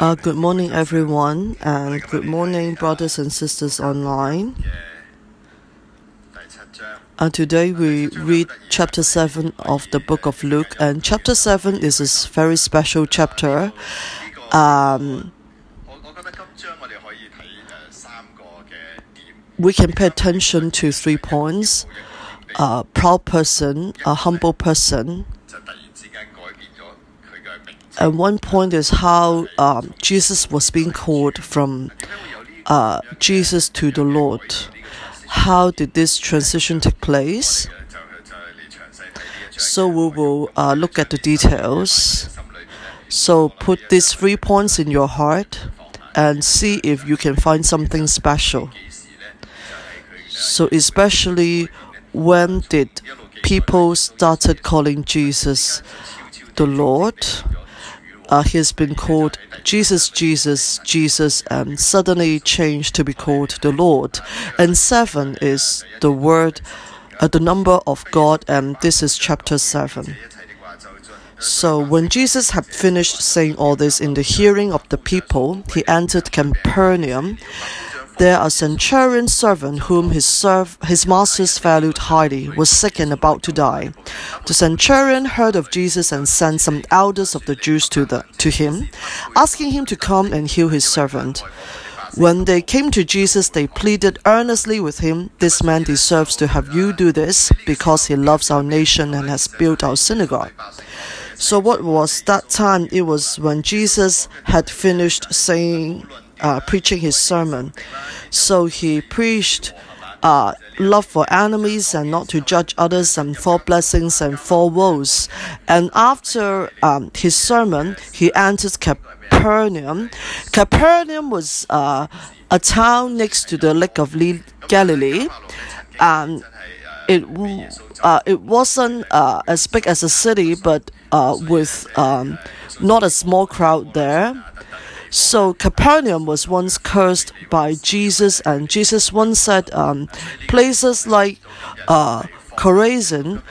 Uh, good morning, everyone, and good morning, brothers and sisters online. Uh, today we read chapter 7 of the book of Luke, and chapter 7 is a very special chapter. Um, we can pay attention to three points a proud person, a humble person, and one point is how um, Jesus was being called from uh, Jesus to the Lord. How did this transition take place? So we will uh, look at the details. So put these three points in your heart and see if you can find something special. So especially when did people started calling Jesus the Lord? Uh, he's been called Jesus, Jesus, Jesus, and suddenly changed to be called the Lord. And seven is the word, uh, the number of God, and this is chapter seven. So when Jesus had finished saying all this in the hearing of the people, he entered Capernaum there a centurion servant whom his serv- his masters valued highly was sick and about to die. The centurion heard of Jesus and sent some elders of the Jews to the to him, asking him to come and heal his servant. When they came to Jesus, they pleaded earnestly with him, This man deserves to have you do this because he loves our nation and has built our synagogue. So, what was that time? It was when Jesus had finished saying uh, preaching his sermon. So he preached uh, love for enemies and not to judge others and four blessings and four woes. And after um, his sermon, he entered Capernaum. Capernaum was uh, a town next to the Lake of Galilee. And it uh, it wasn't uh, as big as a city, but uh, with um, not a small crowd there. So Capernaum was once cursed by Jesus, and Jesus once said, um, places like uh, Chorazin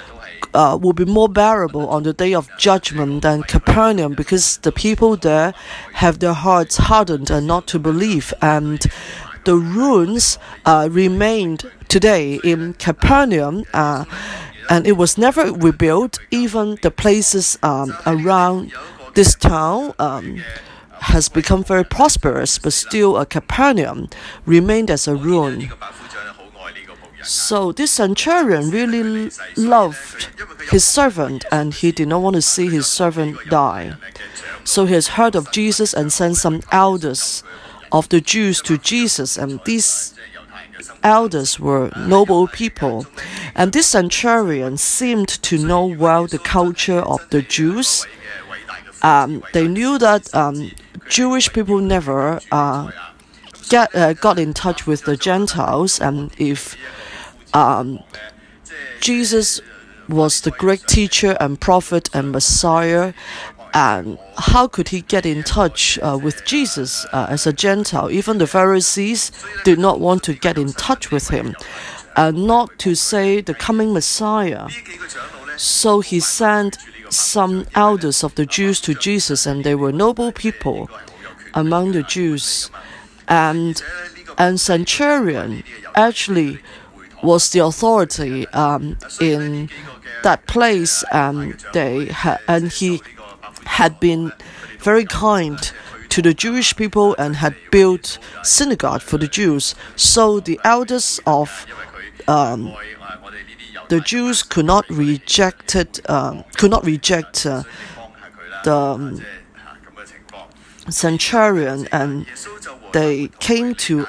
uh, will be more bearable on the day of judgment than Capernaum because the people there have their hearts hardened and not to believe, and the ruins uh, remained today in Capernaum. Uh, and it was never rebuilt, even the places um, around this town. Um, has become very prosperous, but still a Capernaum remained as a ruin. So this centurion really loved his servant and he did not want to see his servant die. So he has heard of Jesus and sent some elders of the Jews to Jesus, and these elders were noble people. And this centurion seemed to know well the culture of the Jews. Um, they knew that um, Jewish people never uh, get uh, got in touch with the Gentiles, and if um, Jesus was the great teacher and prophet and Messiah, and how could he get in touch uh, with Jesus uh, as a Gentile? Even the Pharisees did not want to get in touch with him, and not to say the coming Messiah. So he sent some elders of the Jews to Jesus, and they were noble people among the Jews. And, and Centurion actually was the authority um, in that place, and they ha- and he had been very kind to the Jewish people and had built synagogue for the Jews. So the elders of um, the Jews could not reject it, um, could not reject uh, the um, centurion, and they came to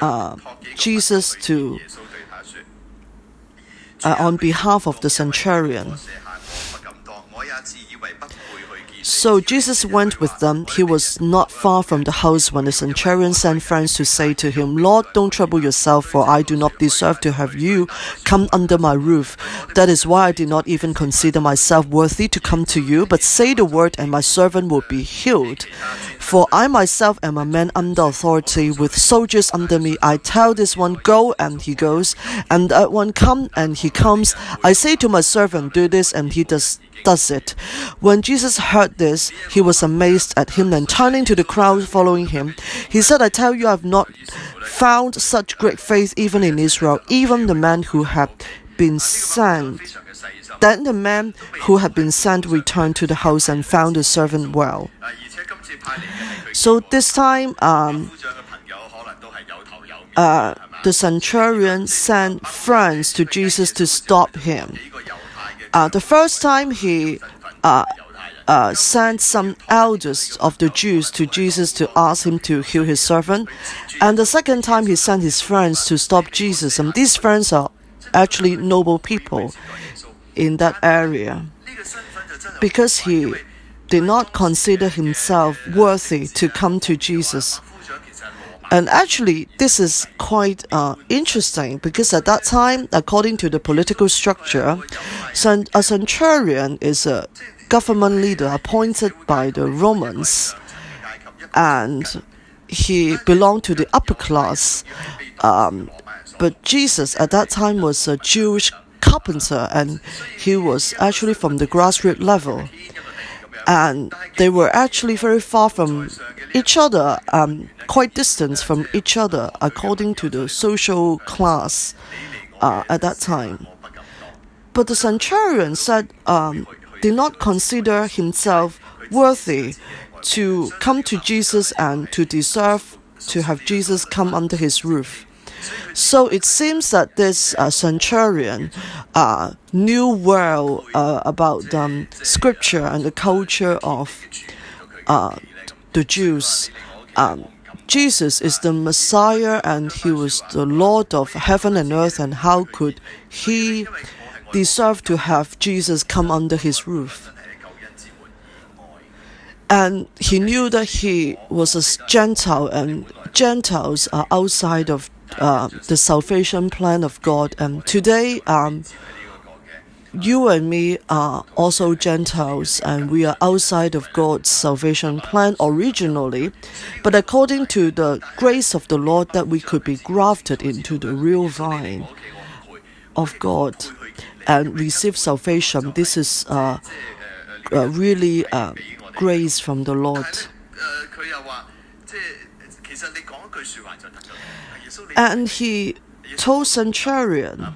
uh, Jesus to uh, on behalf of the centurion. So Jesus went with them. He was not far from the house when the centurion sent friends to say to him, Lord, don't trouble yourself, for I do not deserve to have you come under my roof. That is why I did not even consider myself worthy to come to you, but say the word, and my servant will be healed. For I myself am a man under authority with soldiers under me. I tell this one, go, and he goes, and that one, come, and he comes. I say to my servant, do this, and he does does it. When Jesus heard this, he was amazed at him, and turning to the crowd following him, he said, I tell you, I have not found such great faith even in Israel, even the man who had been sent. Then the man who had been sent returned to the house and found the servant well. So this time, um, uh, the centurion sent friends to Jesus to stop him. Uh, the first time he uh, uh, sent some elders of the Jews to Jesus to ask him to heal his servant, and the second time he sent his friends to stop Jesus. And these friends are actually noble people in that area because he did not consider himself worthy to come to Jesus. And actually, this is quite uh, interesting because at that time, according to the political structure, a centurion is a government leader appointed by the Romans, and he belonged to the upper class. Um, but Jesus at that time was a Jewish carpenter, and he was actually from the grassroots level and they were actually very far from each other, um, quite distant from each other according to the social class uh, at that time. But the centurion said um, did not consider himself worthy to come to Jesus and to deserve to have Jesus come under his roof. So it seems that this uh, centurion uh, knew well uh, about um, scripture and the culture of uh, the Jews. Um, Jesus is the Messiah and he was the Lord of heaven and earth, and how could he deserve to have Jesus come under his roof? And he knew that he was a Gentile, and Gentiles are outside of uh, the salvation plan of God. And today, um, you and me are also Gentiles, and we are outside of God's salvation plan originally. But according to the grace of the Lord, that we could be grafted into the real vine of God and receive salvation. This is uh, uh, really uh, grace from the Lord. And he told Centurion,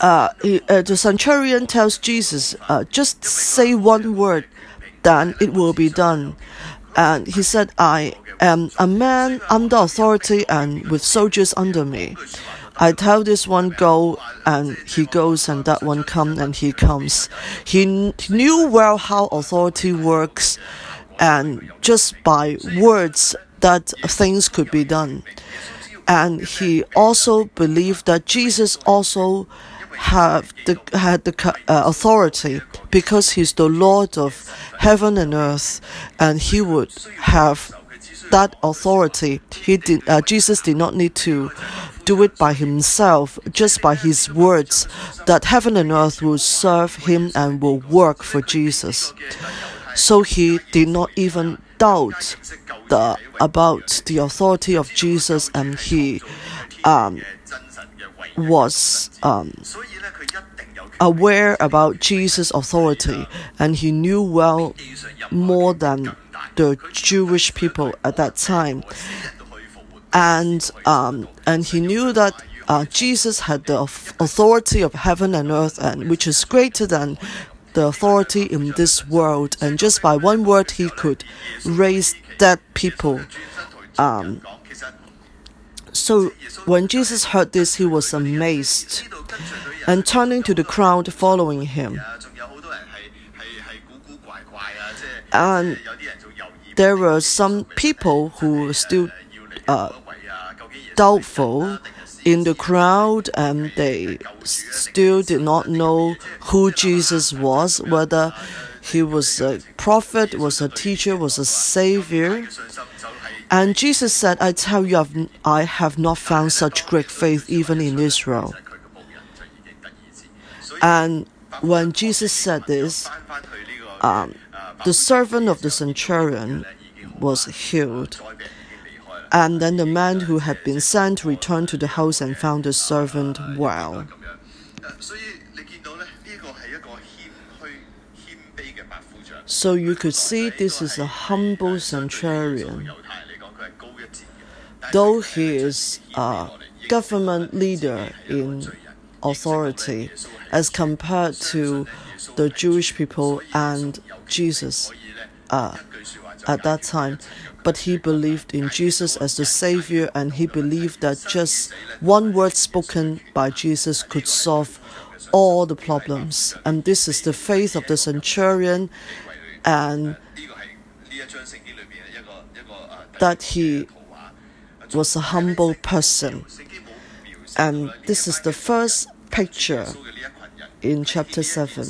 uh, uh, the centurion tells Jesus, uh, just say one word, then it will be done. And he said, I am a man under authority and with soldiers under me. I tell this one go, and he goes, and that one come, and he comes. He knew well how authority works, and just by words that things could be done. And he also believed that Jesus also have the, had the uh, authority because he's the Lord of heaven and earth, and he would have that authority. He did. Uh, Jesus did not need to do it by himself, just by his words, that heaven and earth will serve him and will work for Jesus. So he did not even doubt the, about the authority of Jesus, and he um, was um, aware about Jesus' authority, and he knew well more than the Jewish people at that time, and um, and he knew that uh, Jesus had the authority of heaven and earth, and which is greater than the authority in this world, and just by one word he could raise dead people. Um, so when Jesus heard this, he was amazed, and turning to the crowd following him. And there were some people who were still uh, doubtful in the crowd and they still did not know who Jesus was, whether he was a prophet, was a teacher, was a savior. And Jesus said, I tell you, I have not found such great faith even in Israel. And when Jesus said this, um, the servant of the centurion was healed. And then the man who had been sent returned to the house and found the servant well. So you could see this is a humble centurion. Though he is a government leader in authority as compared to the Jewish people and Jesus uh, at that time. But he believed in Jesus as the Savior and he believed that just one word spoken by Jesus could solve all the problems. And this is the faith of the centurion and that he was a humble person. And this is the first picture in chapter 7.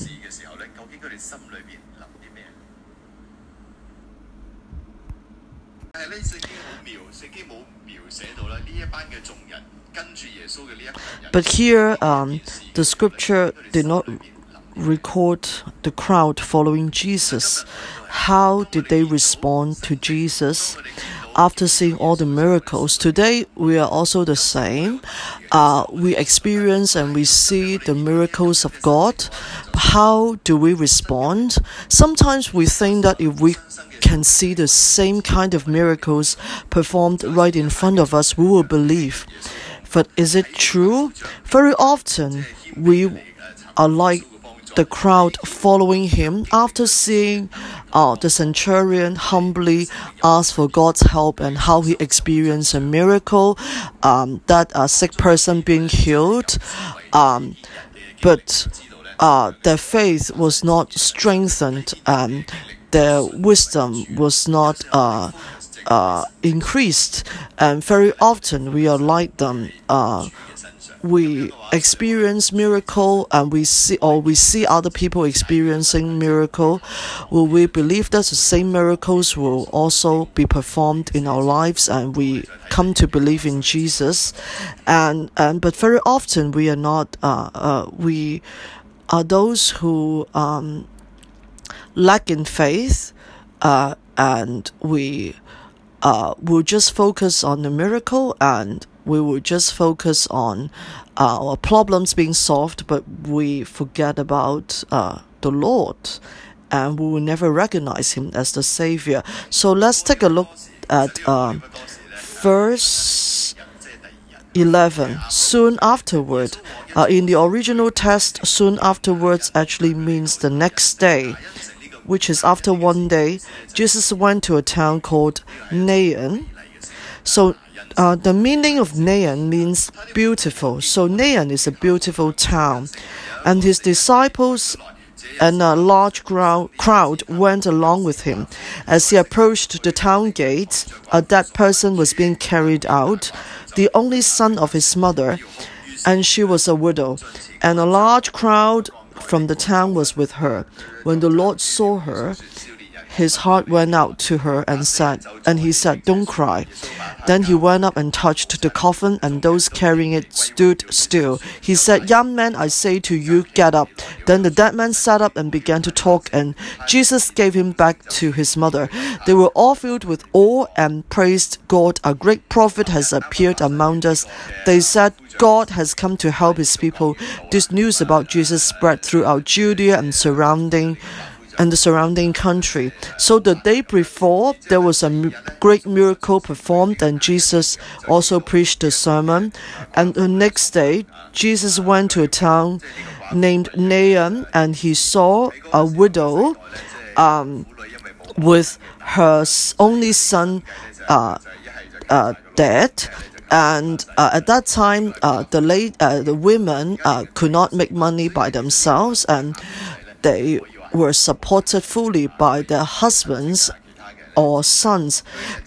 But here, um, the scripture did not record the crowd following Jesus. How did they respond to Jesus? after seeing all the miracles. Today, we are also the same. Uh, we experience and we see the miracles of God. How do we respond? Sometimes we think that if we can see the same kind of miracles performed right in front of us, we will believe. But is it true? Very often, we are like the crowd following him after seeing uh, the centurion humbly ask for God's help and how he experienced a miracle, um, that a sick person being healed. Um, but uh, their faith was not strengthened, and their wisdom was not uh, uh, increased. And very often we are like them. Uh, we experience miracle and we see or we see other people experiencing miracle will we believe that the same miracles will also be performed in our lives and we come to believe in jesus? And and but very often we are not uh, uh, we are those who um, lack in faith uh, and we uh, will just focus on the miracle and we will just focus on uh, our problems being solved, but we forget about uh, the Lord and we will never recognize Him as the Savior. So let's take a look at uh, verse 11. Soon afterward, uh, in the original text, soon afterwards actually means the next day which is after one day, Jesus went to a town called Nain. So uh, the meaning of Nain means beautiful. So Nain is a beautiful town, and his disciples and a large crowd went along with him. As he approached the town gate, a dead person was being carried out, the only son of his mother, and she was a widow. And a large crowd from the town was with her. When the Lord saw her, his heart went out to her and said, and he said, Don't cry. Then he went up and touched the coffin, and those carrying it stood still. He said, Young man, I say to you, get up. Then the dead man sat up and began to talk, and Jesus gave him back to his mother. They were all filled with awe and praised God. A great prophet has appeared among us. They said, God has come to help his people. This news about Jesus spread throughout Judea and surrounding and the surrounding country. So the day before, there was a great miracle performed, and Jesus also preached the sermon. And the next day, Jesus went to a town named Nain, and he saw a widow um, with her only son uh, uh, dead and uh, at that time, uh, the late, uh, the women uh, could not make money by themselves, and they were supported fully by their husbands or sons,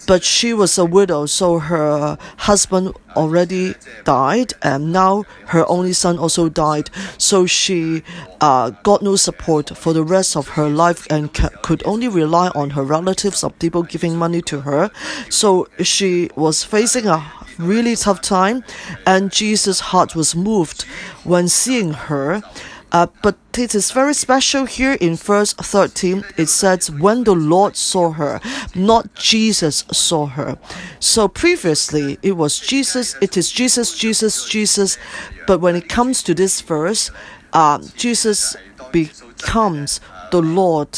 but she was a widow, so her husband already died, and now her only son also died. So she uh, got no support for the rest of her life and could only rely on her relatives or people giving money to her. So she was facing a really tough time, and Jesus' heart was moved when seeing her Uh, but it is very special here in verse 13. It says, When the Lord saw her, not Jesus saw her. So previously it was Jesus, it is Jesus, Jesus, Jesus. But when it comes to this verse, uh, Jesus becomes the Lord.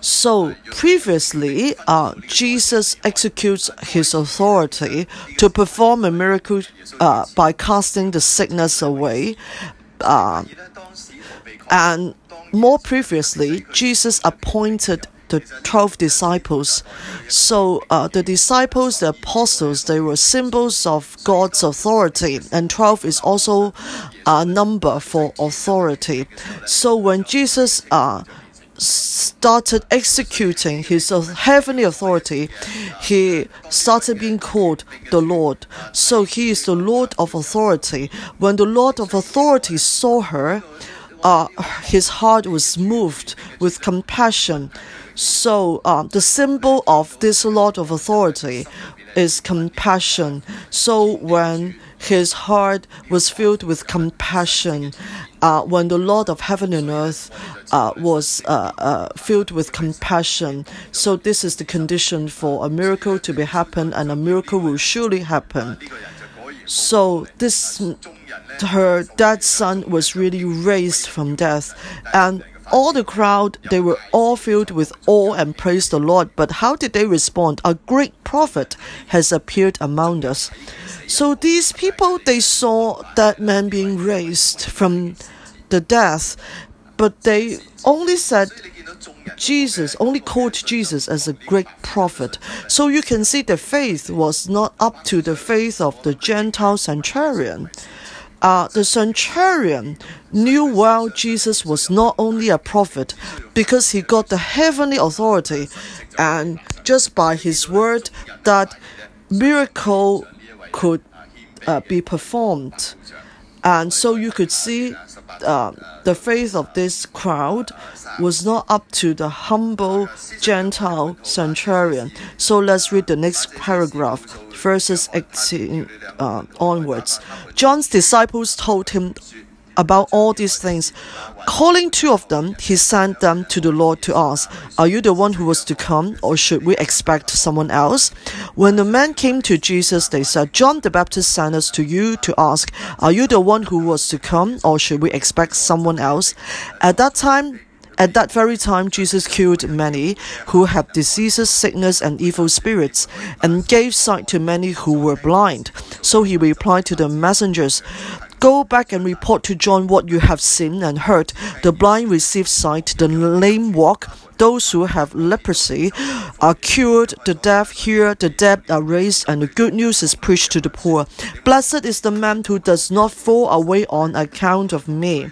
So previously, uh, Jesus executes his authority to perform a miracle uh, by casting the sickness away. Uh, and more previously, Jesus appointed the 12 disciples. So uh, the disciples, the apostles, they were symbols of God's authority, and 12 is also a number for authority. So when Jesus uh, started executing his heavenly authority, he started being called the Lord. So he is the Lord of authority. When the Lord of authority saw her, uh, his heart was moved with compassion. So uh, the symbol of this Lord of authority is compassion. So when his heart was filled with compassion, uh, when the Lord of heaven and earth uh, was uh, uh, filled with compassion. So this is the condition for a miracle to be happen, and a miracle will surely happen. So this, her dead son was really raised from death, and all the crowd they were all filled with awe and praised the Lord. But how did they respond? A great prophet has appeared among us. So these people they saw that man being raised from the death, but they only said Jesus, only called Jesus as a great prophet. So you can see the faith was not up to the faith of the Gentile centurion. Uh, the centurion knew well Jesus was not only a prophet because he got the heavenly authority, and just by his word that miracle could uh, be performed. And so you could see uh, the faith of this crowd was not up to the humble Gentile centurion. So let's read the next paragraph, verses 18 uh, onwards. John's disciples told him about all these things. Calling two of them, he sent them to the Lord to ask, Are you the one who was to come, or should we expect someone else? When the men came to Jesus, they said, John the Baptist sent us to you to ask, Are you the one who was to come, or should we expect someone else? At that time, at that very time, Jesus cured many who had diseases, sickness, and evil spirits, and gave sight to many who were blind. So he replied to the messengers, Go back and report to John what you have seen and heard. The blind receive sight, the lame walk, those who have leprosy are cured, the deaf hear, the dead are raised, and the good news is preached to the poor. Blessed is the man who does not fall away on account of me.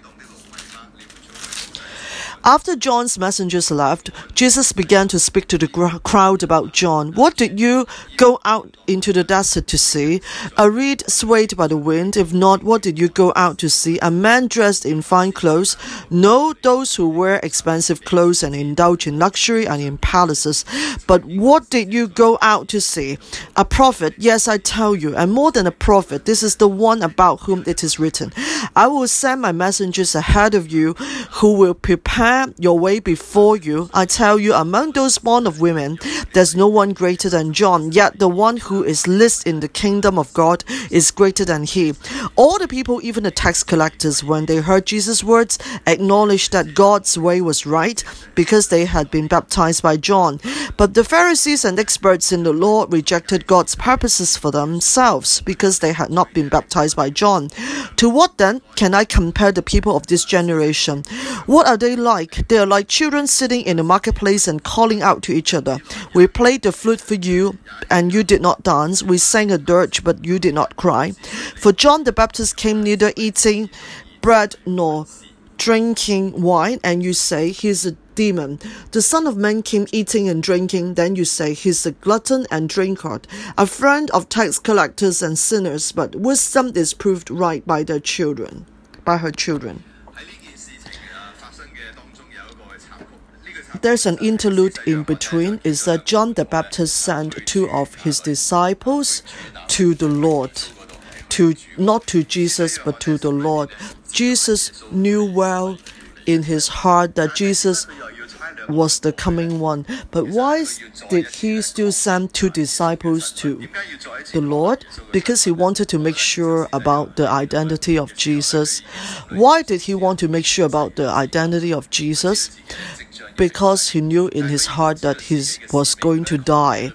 After John's messengers left, Jesus began to speak to the crowd about John. What did you go out into the desert to see? A reed swayed by the wind? If not, what did you go out to see? A man dressed in fine clothes? No, those who wear expensive clothes and indulge in luxury and in palaces. But what did you go out to see? A prophet? Yes, I tell you, and more than a prophet, this is the one about whom it is written. I will send my messengers ahead of you who will prepare prepare your way before you. I tell you, among those born of women, there's no one greater than John, yet the one who is least in the kingdom of God is greater than he. All the people, even the tax collectors, when they heard Jesus' words, acknowledged that God's way was right because they had been baptized by John. But the Pharisees and experts in the law rejected God's purposes for themselves because they had not been baptized by John. To what then can I compare the people of this generation? What are they like? Like? They are like children sitting in the marketplace and calling out to each other. We played the flute for you, and you did not dance. We sang a dirge, but you did not cry. For John the Baptist came neither eating bread nor drinking wine, and you say he's a demon. The Son of Man came eating and drinking, then you say he's a glutton and drunkard, a friend of tax collectors and sinners, but wisdom is proved right by their children, by her children. There's an interlude in between. Is that John the Baptist sent two of his disciples to the Lord. To not to Jesus but to the Lord. Jesus knew well in his heart that Jesus was the coming one. But why did he still send two disciples to the Lord? Because he wanted to make sure about the identity of Jesus. Why did he want to make sure about the identity of Jesus? Because he knew in his heart that he was going to die.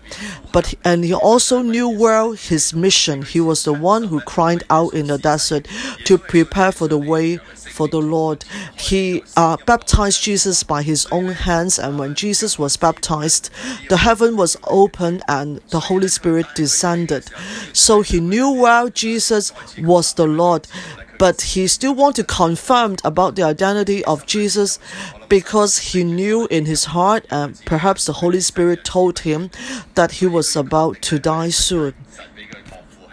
But and he also knew well his mission. He was the one who cried out in the desert to prepare for the way for the Lord. He uh, baptized Jesus by his own hands, and when Jesus was baptized, the heaven was opened and the Holy Spirit descended. So he knew well Jesus was the Lord but he still want to confirm about the identity of Jesus because he knew in his heart and perhaps the Holy Spirit told him that he was about to die soon.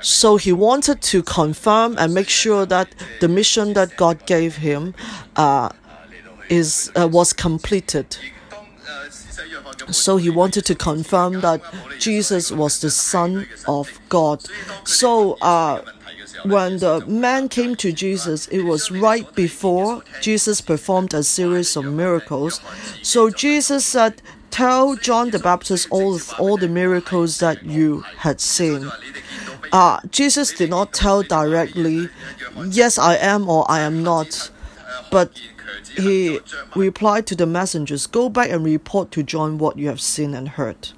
So he wanted to confirm and make sure that the mission that God gave him uh, is uh, was completed. So he wanted to confirm that Jesus was the Son of God. So uh, when the man came to Jesus, it was right before Jesus performed a series of miracles. So Jesus said, Tell John the Baptist all, all the miracles that you had seen. Uh, Jesus did not tell directly, Yes, I am or I am not. But he replied to the messengers, Go back and report to John what you have seen and heard.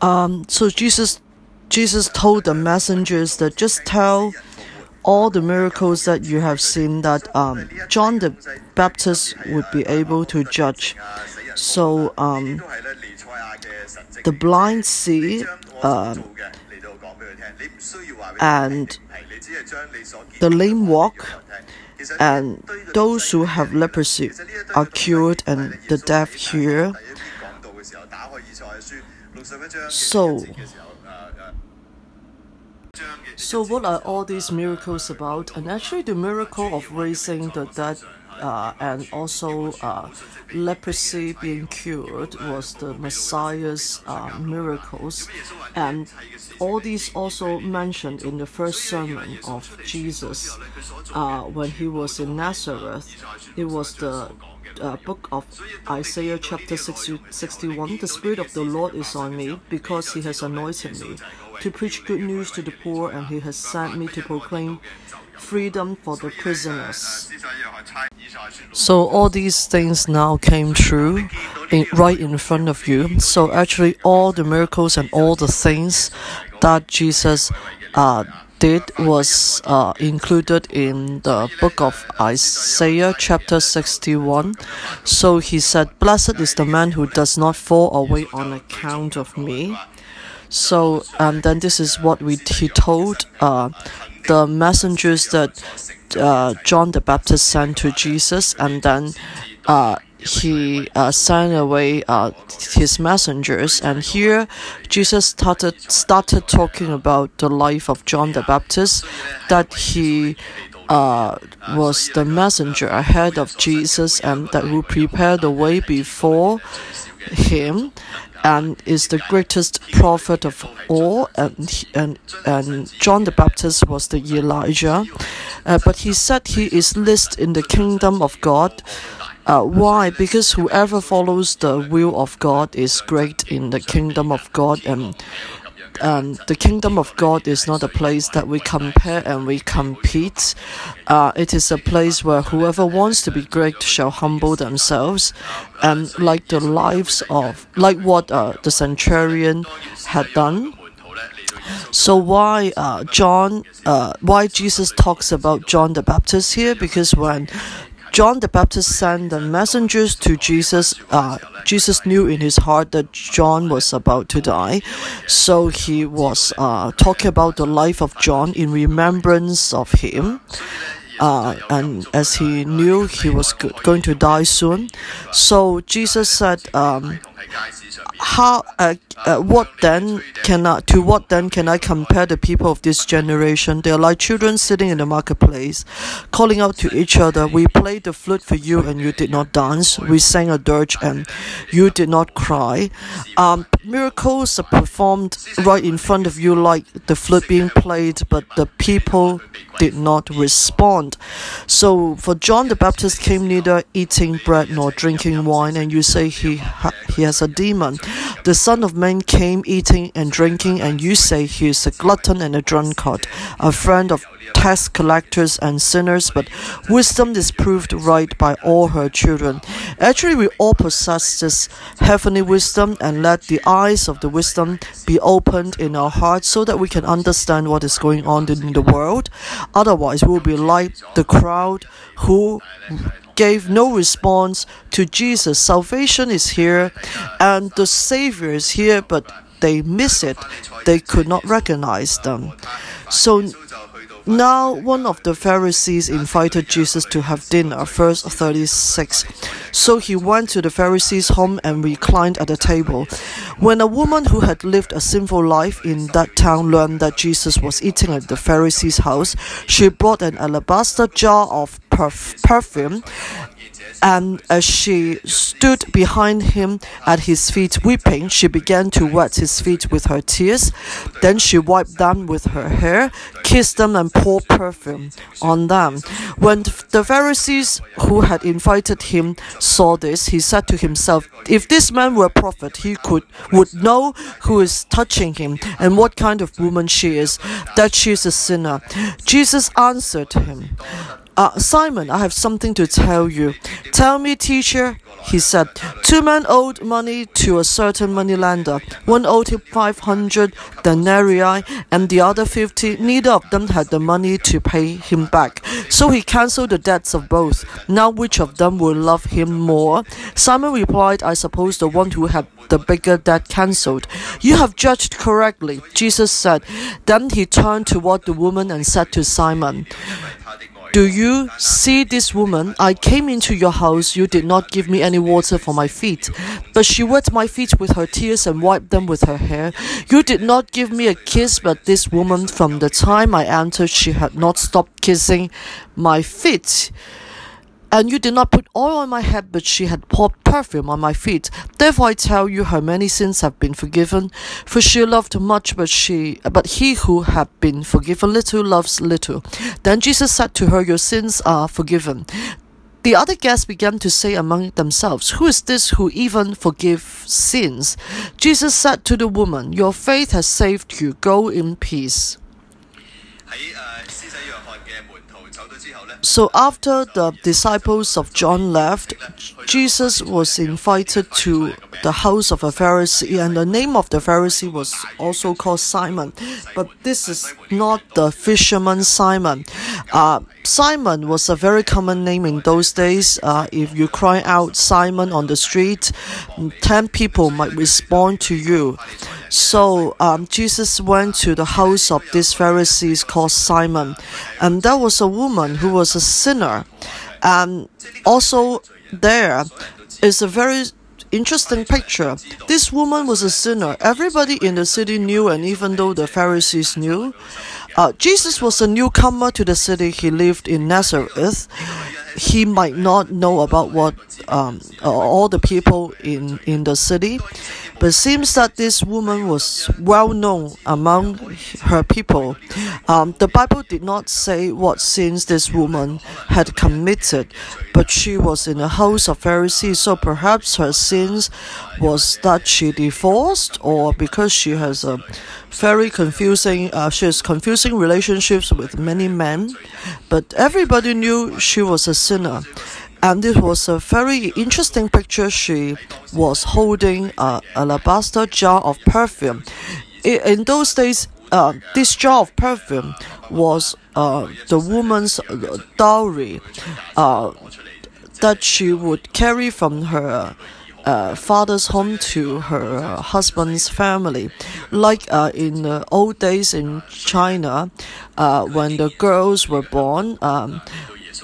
Um, so Jesus, Jesus told the messengers that just tell all the miracles that you have seen that um, John the Baptist would be able to judge. So um, the blind see, uh, and the lame walk, and those who have leprosy are cured, and the deaf hear. So, so what are all these miracles about? And actually, the miracle of raising the dead uh, and also uh, leprosy being cured was the Messiah's uh, miracles. And all these also mentioned in the first sermon of Jesus uh, when he was in Nazareth. It was the uh, book of Isaiah, chapter 60, 61 The Spirit of the Lord is on me, because he has anointed me to preach good news to the poor, and he has sent me to proclaim freedom for the prisoners. So all these things now came true in, right in front of you. So actually, all the miracles and all the things that Jesus uh, did was uh, included in the book of Isaiah, chapter 61. So he said, Blessed is the man who does not fall away on account of me. So, and then this is what we he told uh, the messengers that uh, John the Baptist sent to Jesus, and then uh, he uh, sent away uh, his messengers. And here, Jesus started started talking about the life of John the Baptist, that he uh, was the messenger ahead of Jesus and that will prepare the way before him and is the greatest prophet of all and and and John the Baptist was the Elijah uh, but he said he is least in the kingdom of God uh, why? Because whoever follows the will of God is great in the kingdom of God, and and the kingdom of God is not a place that we compare and we compete. Uh, it is a place where whoever wants to be great shall humble themselves, and like the lives of like what uh, the centurion had done. So why uh, John? Uh, why Jesus talks about John the Baptist here? Because when John the Baptist sent the messengers to Jesus. Uh, Jesus knew in his heart that John was about to die, so he was uh, talking about the life of John in remembrance of him. Uh, and as he knew he was going to die soon, so Jesus said, um, how uh, uh, what then can I to what then can I compare the people of this generation? They are like children sitting in the marketplace, calling out to each other. We played the flute for you, and you did not dance. We sang a dirge, and you did not cry. Um, miracles are performed right in front of you, like the flute being played, but the people did not respond. So for John the Baptist came neither eating bread nor drinking wine, and you say he ha- he has a demon. The Son of Man came eating and drinking, and you say he is a glutton and a drunkard, a friend of tax collectors and sinners, but wisdom is proved right by all her children. Actually, we all possess this heavenly wisdom, and let the eyes of the wisdom be opened in our hearts so that we can understand what is going on in the world. Otherwise, we'll be like the crowd who gave no response to Jesus. Salvation is here and the Savior is here, but they miss it. They could not recognize them. So now one of the Pharisees invited Jesus to have dinner, verse 36. So he went to the Pharisee's home and reclined at the table. When a woman who had lived a sinful life in that town learned that Jesus was eating at the Pharisee's house, she brought an alabaster jar of perf- perfume and as she stood behind him at his feet weeping, she began to wet his feet with her tears. Then she wiped them with her hair, kissed them, and poured perfume on them. When the Pharisees who had invited him saw this, he said to himself, If this man were a prophet, he could would know who is touching him and what kind of woman she is, that she is a sinner. Jesus answered him. Uh, Simon, I have something to tell you. Tell me, teacher, he said. Two men owed money to a certain moneylender. One owed him 500 denarii and the other 50. Neither of them had the money to pay him back. So he cancelled the debts of both. Now, which of them will love him more? Simon replied, I suppose the one who had the bigger debt cancelled. You have judged correctly, Jesus said. Then he turned toward the woman and said to Simon, do you see this woman? I came into your house. You did not give me any water for my feet, but she wet my feet with her tears and wiped them with her hair. You did not give me a kiss, but this woman, from the time I entered, she had not stopped kissing my feet. And you did not put oil on my head, but she had poured perfume on my feet. Therefore I tell you, her many sins have been forgiven, for she loved much, but she, but he who had been forgiven little loves little. Then Jesus said to her, Your sins are forgiven. The other guests began to say among themselves, Who is this who even forgives sins? Jesus said to the woman, Your faith has saved you. Go in peace. Uh, So after the disciples of John left, Jesus was invited to the house of a Pharisee, and the name of the Pharisee was also called Simon. But this is not the fisherman Simon. Uh, Simon was a very common name in those days. Uh, if you cry out Simon on the street, ten people might respond to you. So um, Jesus went to the house of this Pharisee called Simon, and there was a woman who was a sinner, and also there is a very interesting picture. This woman was a sinner. Everybody in the city knew, and even though the Pharisees knew, uh, Jesus was a newcomer to the city. He lived in Nazareth. He might not know about what um, all the people in, in the city, but seems that this woman was well known among her people. Um, the Bible did not say what sins this woman had committed, but she was in the house of Pharisees, so perhaps her sins was that she divorced or because she has a very confusing, uh, she has confusing relationships with many men, but everybody knew she was a sinner and it was a very interesting picture. She was holding a alabaster jar of perfume. In those days, uh, this jar of perfume was uh, the woman's dowry uh, that she would carry from her uh, father's home to her husband's family. Like uh, in the old days in China, uh, when the girls were born, um,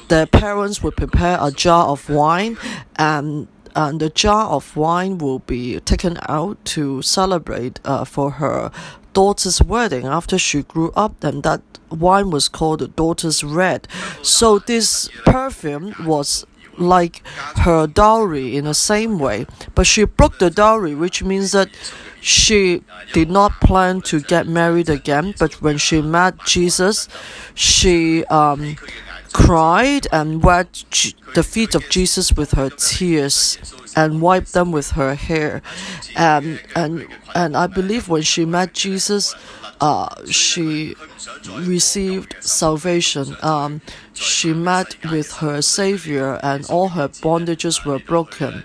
their parents would prepare a jar of wine and and the jar of wine will be taken out to celebrate uh, for her daughter's wedding after she grew up, and that wine was called the daughter's red. So this perfume was like her dowry in the same way, but she broke the dowry, which means that she did not plan to get married again. But when she met Jesus, she um, cried and wet the feet of Jesus with her tears and wiped them with her hair. And, and, and I believe when she met Jesus, uh, she received salvation. Um, she met with her Savior, and all her bondages were broken.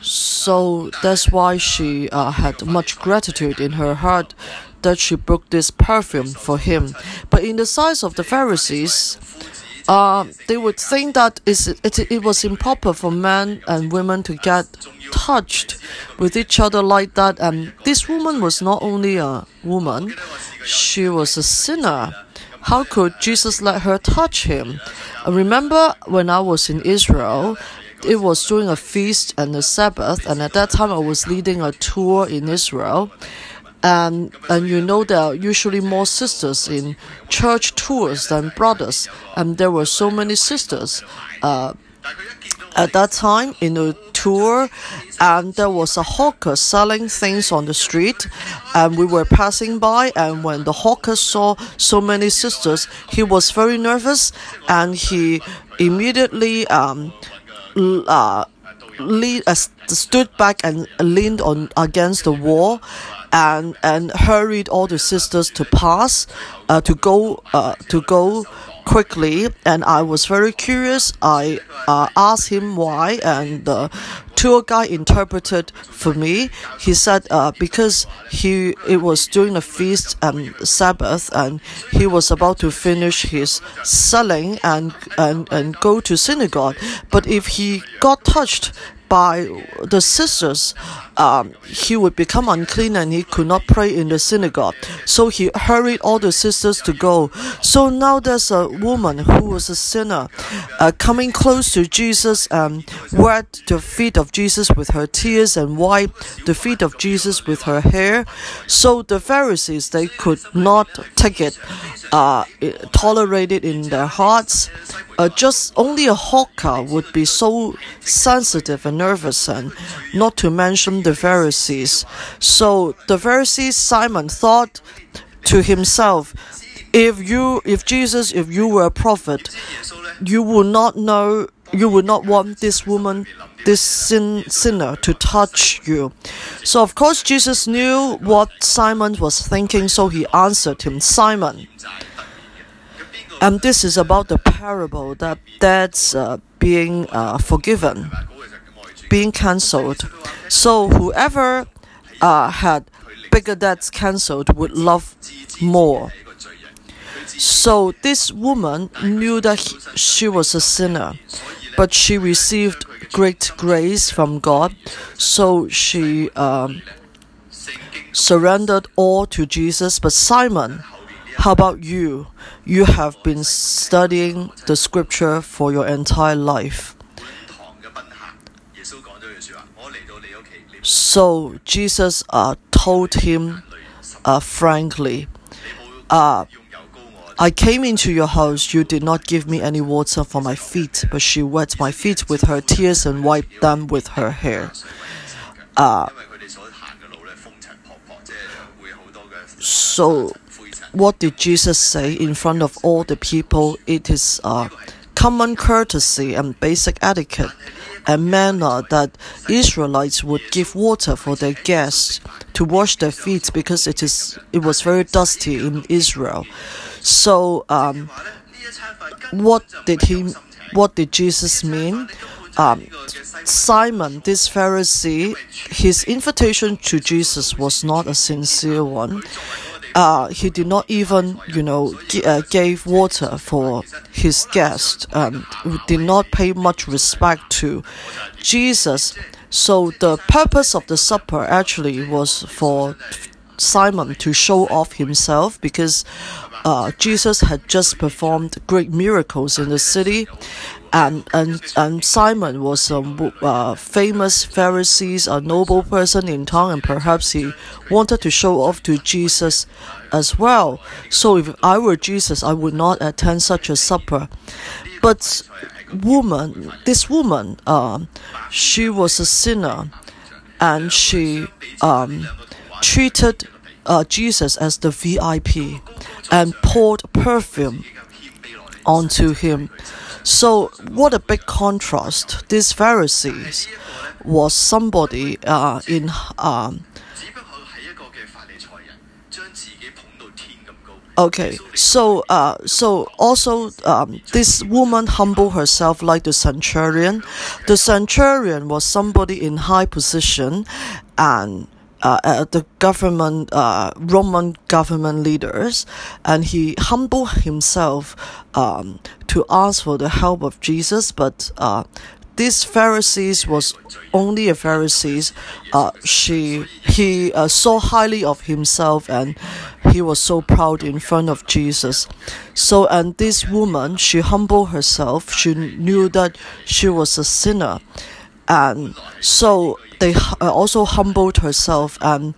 So that's why she uh, had much gratitude in her heart that she broke this perfume for him. But in the sight of the Pharisees, uh, they would think that it, it was improper for men and women to get touched with each other like that. And this woman was not only a woman, she was a sinner. How could Jesus let her touch him? I remember when I was in Israel, it was during a feast and a Sabbath, and at that time I was leading a tour in Israel and and you know there are usually more sisters in church tours than brothers, and there were so many sisters. Uh, at that time in the tour and there was a hawker selling things on the street and we were passing by and when the hawker saw so many sisters he was very nervous and he immediately um, uh, lead, uh, stood back and leaned on against the wall and and hurried all the sisters to pass, uh, to go uh, to go quickly. And I was very curious. I uh, asked him why, and the tour guide interpreted for me. He said uh, because he it was during the feast and Sabbath, and he was about to finish his selling and and and go to synagogue. But if he got touched by the sisters, um, he would become unclean and he could not pray in the synagogue. So he hurried all the sisters to go. So now there's a woman who was a sinner uh, coming close to Jesus and wet the feet of Jesus with her tears and wiped the feet of Jesus with her hair. So the Pharisees, they could not take it, uh, tolerate it in their hearts. Uh, just only a hawker would be so sensitive and nervous, and not to mention the Pharisees. So the Pharisees, Simon thought to himself, if you, if Jesus, if you were a prophet, you would not know, you would not want this woman, this sin, sinner, to touch you. So of course Jesus knew what Simon was thinking, so he answered him, Simon. And this is about the parable that that's uh, being uh, forgiven, being cancelled. So whoever uh, had bigger debts cancelled would love more. So this woman knew that he, she was a sinner, but she received great grace from God. So she um, surrendered all to Jesus. But Simon, how about you? You have been studying the scripture for your entire life. So Jesus uh, told him uh, frankly, uh, I came into your house, you did not give me any water for my feet, but she wet my feet with her tears and wiped them with her hair. Uh, so, what did Jesus say in front of all the people? It is uh, common courtesy and basic etiquette and manner that Israelites would give water for their guests to wash their feet because it is it was very dusty in Israel. So um, what did he what did Jesus mean? Um, Simon, this Pharisee, his invitation to Jesus was not a sincere one uh, he did not even, you know, g- uh, gave water for his guest. Um, did not pay much respect to Jesus. So the purpose of the supper actually was for Simon to show off himself because uh, Jesus had just performed great miracles in the city, and and and Simon was a uh, famous Pharisee, a noble person in town, and perhaps he wanted to show off to Jesus as well. So if I were Jesus, I would not attend such a supper. But woman, this woman, um, she was a sinner, and she um, treated uh, Jesus as the VIP and poured perfume onto him. So, what a big contrast! These Pharisees was somebody uh, in um, Okay, so uh, so also um, this woman humbled herself like the centurion. The centurion was somebody in high position, and uh, uh, the government, uh, Roman government leaders, and he humbled himself um, to ask for the help of Jesus. But uh, this Pharisees was only a Pharisees. Uh, she he uh, saw highly of himself and he was so proud in front of Jesus. So and this woman she humbled herself. She knew that she was a sinner, and so they uh, also humbled herself and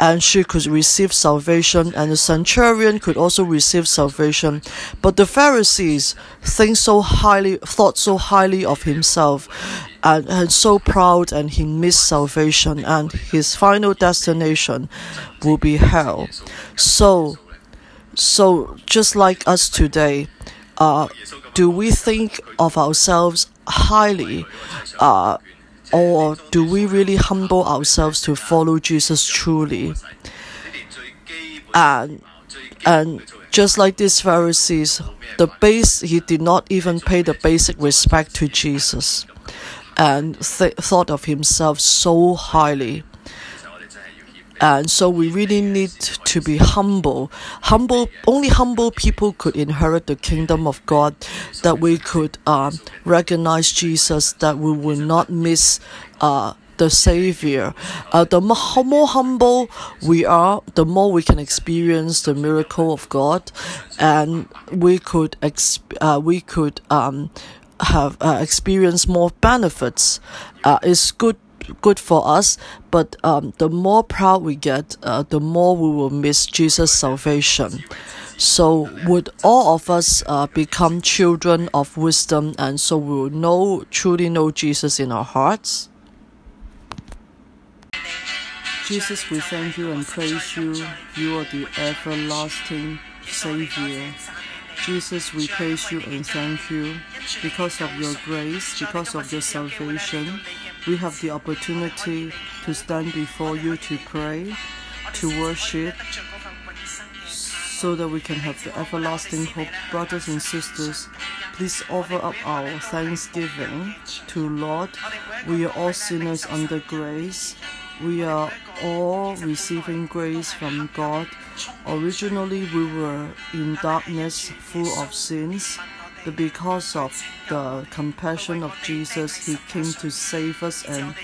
and she could receive salvation, and the centurion could also receive salvation. But the Pharisees think so highly, thought so highly of himself, and, and so proud, and he missed salvation, and his final destination will be hell. So, so just like us today, uh, do we think of ourselves highly? Uh, or do we really humble ourselves to follow Jesus truly? And and just like these Pharisees, the base he did not even pay the basic respect to Jesus, and th- thought of himself so highly. And so we really need to be humble. Humble, only humble people could inherit the kingdom of God. That we could uh, recognize Jesus. That we will not miss uh, the Savior. Uh, the more, humble we are, the more we can experience the miracle of God, and we could exp- uh, we could um, have uh, experience more benefits. Uh, it's good good for us, but um, the more proud we get, uh, the more we will miss Jesus' salvation. So, would all of us uh, become children of wisdom, and so we will know truly know Jesus in our hearts? Jesus, we thank you and praise you. You are the everlasting Savior. Jesus, we praise you and thank you because of your grace, because of your salvation we have the opportunity to stand before you to pray, to worship, so that we can have the everlasting hope. Brothers and sisters, please offer up our thanksgiving to Lord. We are all sinners under grace. We are all receiving grace from God. Originally, we were in darkness, full of sins because of the compassion of Jesus, He came to save us and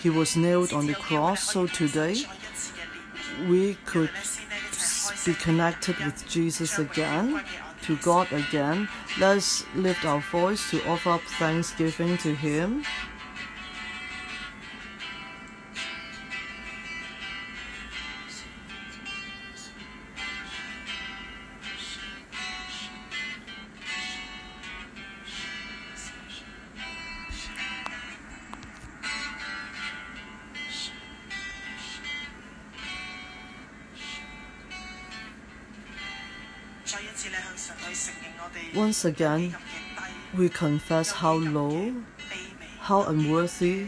He was nailed on the cross. So today, we could be connected with Jesus again, to God again. Let's lift our voice to offer up thanksgiving to Him. Once again, we confess how low, how unworthy,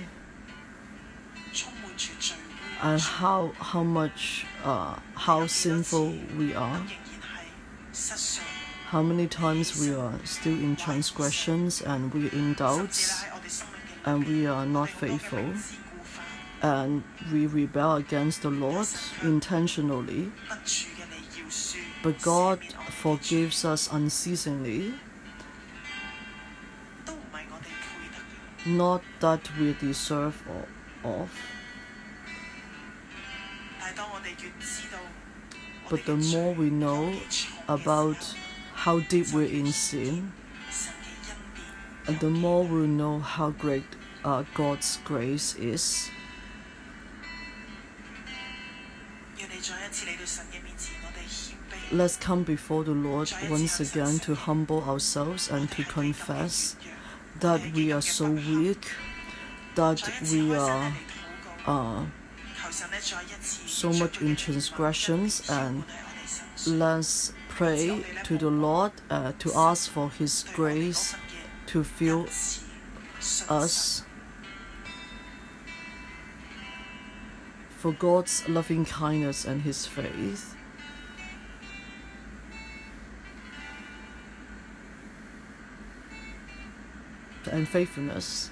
and how how much uh, how sinful we are. How many times we are still in transgressions and we in doubts, and we are not faithful, and we rebel against the Lord intentionally. But God forgives us unceasingly. Not that we deserve of. but the more we know about how deep we're in sin, and the more we know how great uh, God's grace is. Let's come before the Lord once again to humble ourselves and to confess that we are so weak, that we are uh, so much in transgressions, and let's pray to the Lord uh, to ask for His grace to fill us for God's loving kindness and His faith. and faithfulness.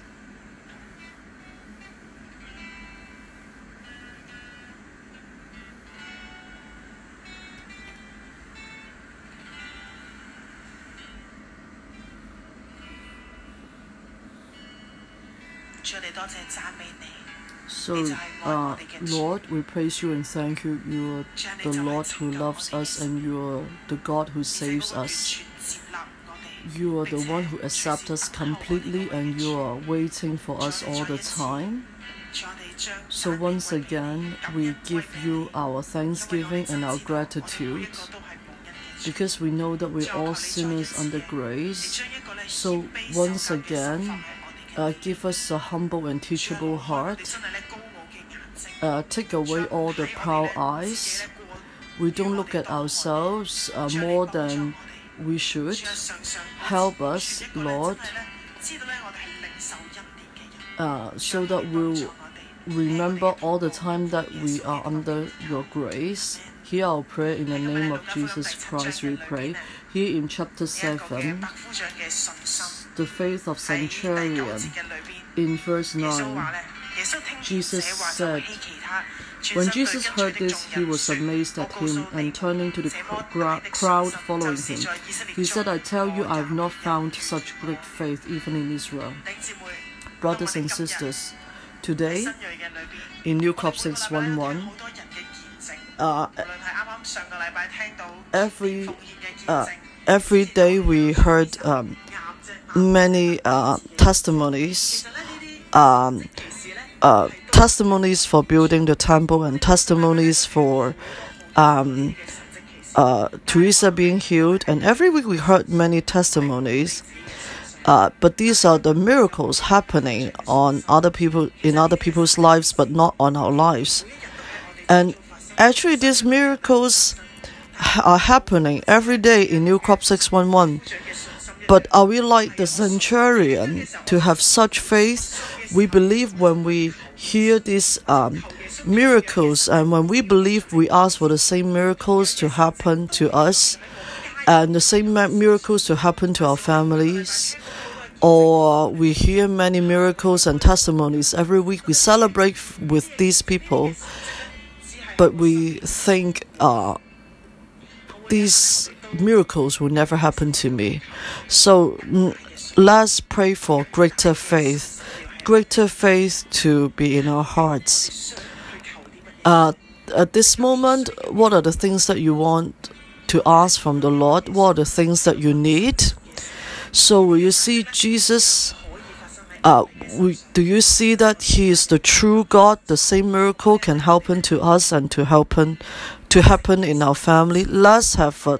So, uh, Lord, we praise you and thank you. You are the Lord who loves us, and you are the God who saves us. You are the one who accepts us completely and you are waiting for us all the time. So, once again, we give you our thanksgiving and our gratitude because we know that we're all sinners under grace. So, once again, uh, give us a humble and teachable heart. Uh, take away all the proud eyes. We don't look at ourselves uh, more than we should. Help us, Lord, uh, so that we'll remember all the time that we are under your grace. Hear our prayer in the name of Jesus Christ, we pray. Here in chapter 7, the faith of centurion. In verse 9, Jesus said, When Jesus heard this, he was amazed at him, and turning to the crowd following him, he said, I tell you, I have not found such great faith even in Israel. Brothers and sisters, today, in New Crop 611, uh, every, uh, every day we heard um, many uh, testimonies, um, uh, testimonies for building the temple and testimonies for um, uh, Teresa being healed. And every week we heard many testimonies. Uh, but these are the miracles happening on other people in other people's lives, but not on our lives. And actually, these miracles are happening every day in New Crop 611. But are we like the centurion to have such faith? We believe when we hear these um, miracles, and when we believe, we ask for the same miracles to happen to us, and the same miracles to happen to our families. Or we hear many miracles and testimonies every week. We celebrate with these people, but we think uh, these miracles will never happen to me. So let's pray for greater faith, greater faith to be in our hearts. Uh, at this moment, what are the things that you want to ask from the Lord? What are the things that you need? So, will you see Jesus? Uh, we, do you see that He is the true God? The same miracle can happen to us and to happen to happen in our family. Let's have a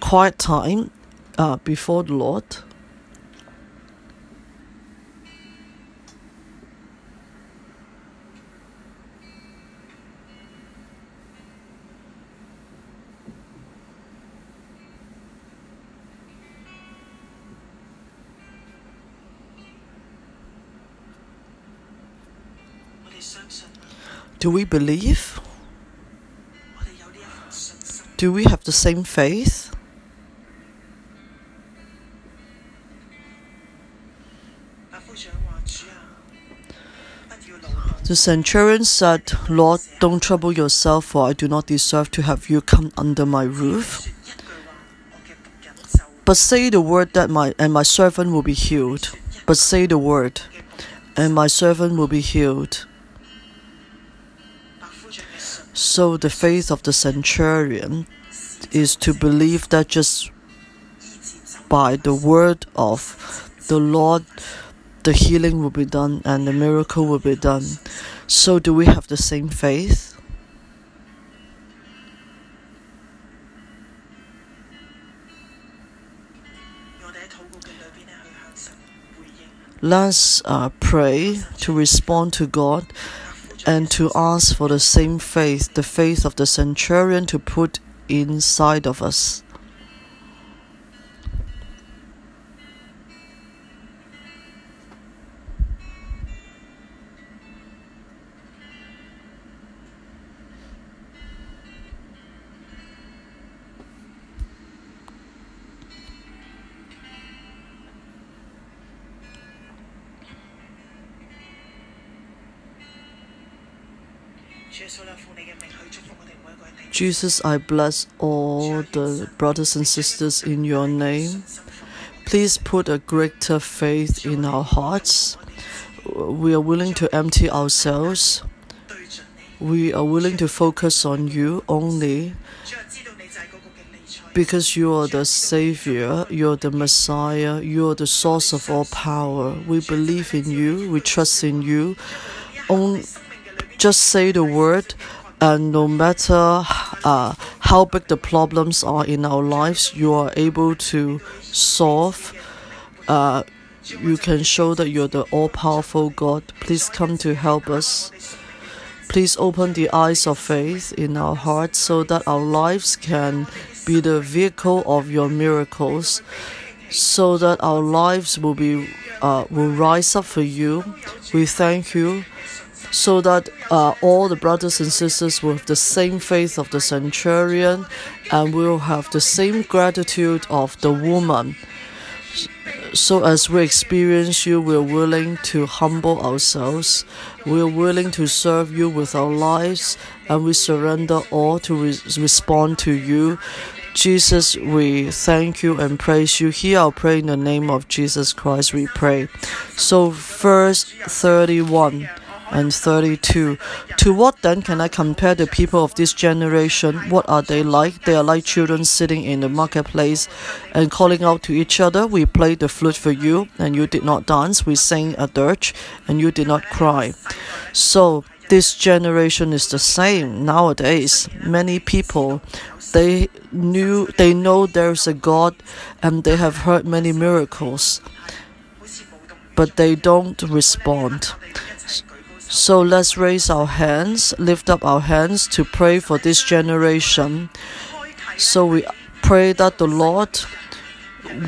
quiet time uh, before the Lord. Do we believe? Do we have the same faith? The centurion said, Lord, don't trouble yourself, for I do not deserve to have you come under my roof. But say the word that my and my servant will be healed. But say the word, and my servant will be healed. So the faith of the centurion is to believe that just by the word of the Lord, the healing will be done and the miracle will be done. So, do we have the same faith? Let's uh, pray to respond to God and to ask for the same faith, the faith of the centurion, to put inside of us. Jesus, I bless all the brothers and sisters in your name. Please put a greater faith in our hearts. We are willing to empty ourselves. We are willing to focus on you only because you are the Savior, you are the Messiah, you are the source of all power. We believe in you, we trust in you. On, just say the word and no matter uh, how big the problems are in our lives, you are able to solve. Uh, you can show that you're the all powerful God. Please come to help us. Please open the eyes of faith in our hearts so that our lives can be the vehicle of your miracles, so that our lives will be uh, will rise up for you. We thank you so that uh, all the brothers and sisters will have the same faith of the centurion and will have the same gratitude of the woman. So, as we experience you, we're willing to humble ourselves, we're willing to serve you with our lives, and we surrender all to re respond to you. Jesus, we thank you and praise you. Hear our prayer in the name of Jesus Christ, we pray. So, verse 31 and 32. To what then can I compare the people of this generation? What are they like? They are like children sitting in the marketplace and calling out to each other. We played the flute for you, and you did not dance. We sang a dirge, and you did not cry. So, this generation is the same nowadays. Many people they knew they know there's a God and they have heard many miracles, but they don't respond. So let's raise our hands, lift up our hands to pray for this generation. So we pray that the Lord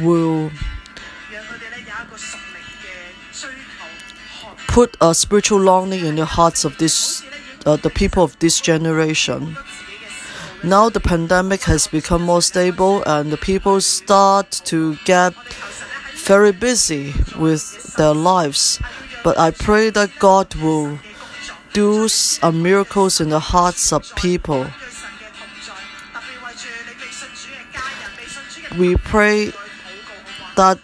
will put a spiritual longing in the hearts of this uh, the people of this generation. Now the pandemic has become more stable and the people start to get very busy with their lives. But I pray that God will do miracles in the hearts of people. We pray that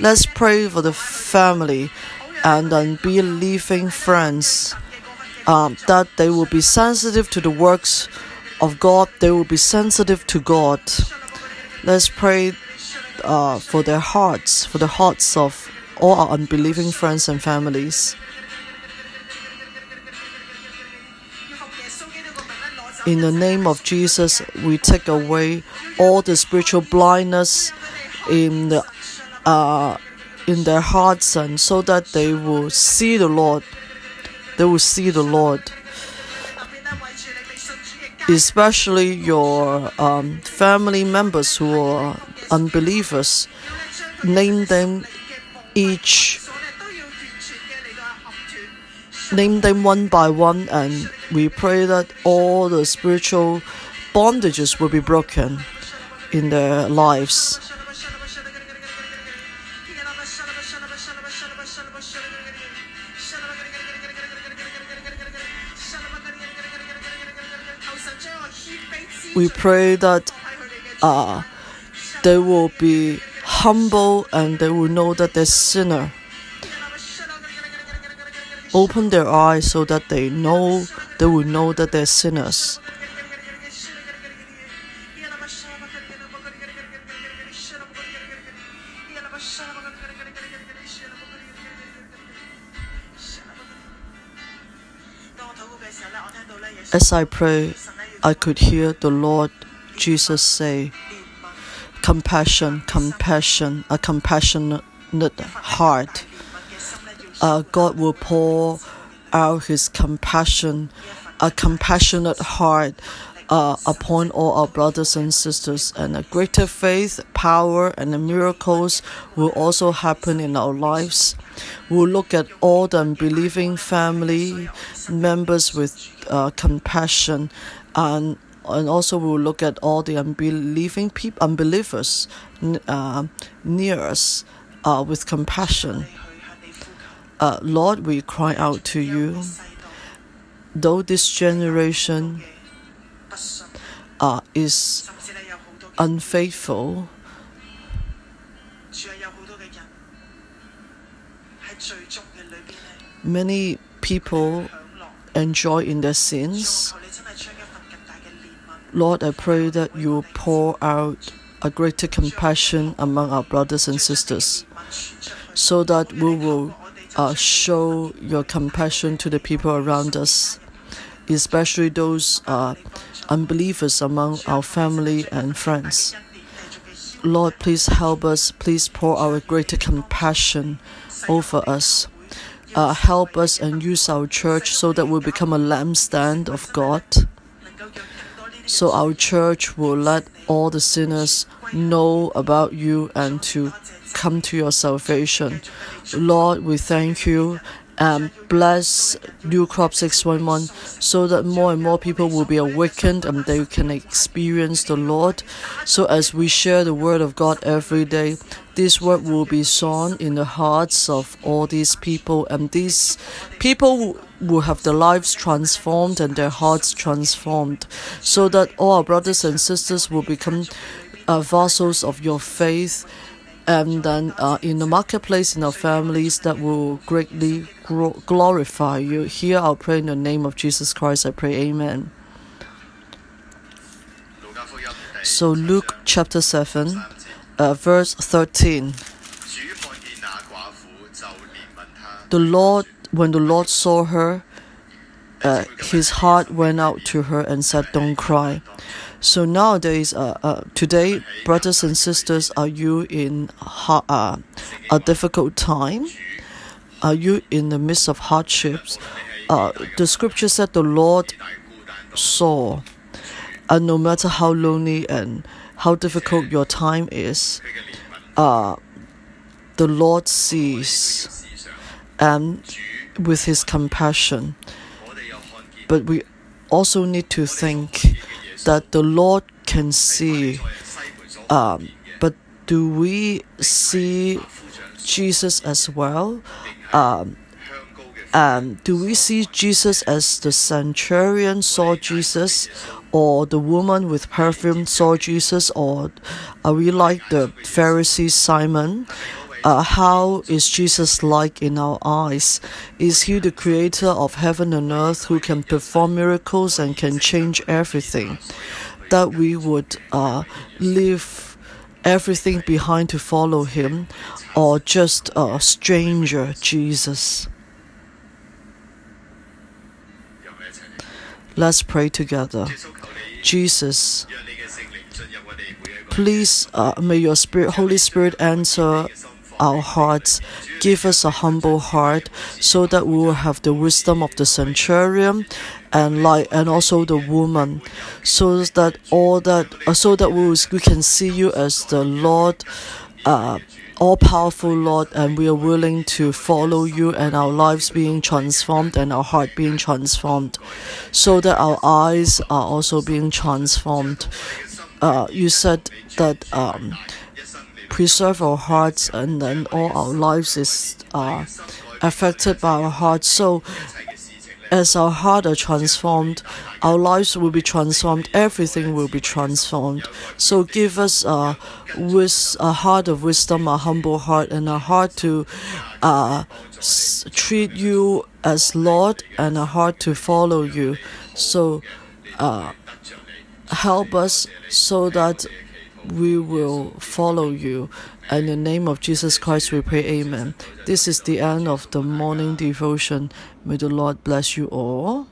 let's pray for the family and unbelieving friends um, that they will be sensitive to the works of God, they will be sensitive to God. Let's pray uh, for their hearts, for the hearts of all our unbelieving friends and families. In the name of Jesus, we take away all the spiritual blindness in the uh, in their hearts, and so that they will see the Lord. They will see the Lord. Especially your um, family members who are unbelievers, name them each name them one by one and we pray that all the spiritual bondages will be broken in their lives. We pray that uh, they will be humble and they will know that they're sinner. Open their eyes so that they know they will know that they're sinners. As I pray, I could hear the Lord Jesus say, compassion, compassion, a compassionate heart. Uh, God will pour out His compassion, a compassionate heart uh, upon all our brothers and sisters, and a greater faith, power, and the miracles will also happen in our lives. We'll look at all the unbelieving family members with uh, compassion and and also we'll look at all the unbelieving people, unbelievers uh, near us uh, with compassion. Uh, Lord, we cry out to you. Though this generation uh, is unfaithful, many people enjoy in their sins. Lord, I pray that you will pour out a greater compassion among our brothers and sisters so that we will uh, show your compassion to the people around us, especially those uh, unbelievers among our family and friends. Lord, please help us. Please pour our greater compassion over us. Uh, help us and use our church so that we become a lampstand of God so our church will let all the sinners know about you and to come to your salvation. Lord, we thank you and bless New Crop 611 so that more and more people will be awakened and they can experience the Lord. So, as we share the Word of God every day, this word will be sown in the hearts of all these people, and these people will have their lives transformed and their hearts transformed, so that all our brothers and sisters will become uh, of your faith and then uh, in the marketplace in our families that will greatly glorify you. Here I'll pray in the name of Jesus Christ. I pray, Amen. So Luke chapter 7, uh, verse 13. The Lord, when the Lord saw her, uh, his heart went out to her and said, Don't cry. So nowadays, uh, uh, today, brothers and sisters, are you in uh, a difficult time? Are you in the midst of hardships? Uh, the scripture said the Lord saw, and no matter how lonely and how difficult your time is, uh, the Lord sees, and with His compassion. But we also need to think that the Lord can see. Um, but do we see Jesus as well? Um, um, do we see Jesus as the centurion saw Jesus, or the woman with perfume saw Jesus, or are we like the Pharisee Simon? Uh, how is Jesus like in our eyes? Is he the creator of heaven and earth who can perform miracles and can change everything? That we would uh, leave everything behind to follow him, or just a stranger, Jesus? Let's pray together. Jesus, please uh, may your Spirit, Holy Spirit, answer our hearts. Give us a humble heart so that we will have the wisdom of the centurion and like and also the woman so that all that uh, so that we, will, we can see you as the Lord uh, all powerful Lord, and we are willing to follow you and our lives being transformed and our heart being transformed, so that our eyes are also being transformed. Uh, you said that um, preserve our hearts and then all our lives is uh, affected by our hearts. So as our heart are transformed, our lives will be transformed, everything will be transformed. So give us a, with a heart of wisdom, a humble heart, and a heart to uh, treat you as Lord, and a heart to follow you. So uh, help us so that we will follow you. In the name of Jesus Christ, we pray, Amen. This is the end of the morning devotion. May the Lord bless you all.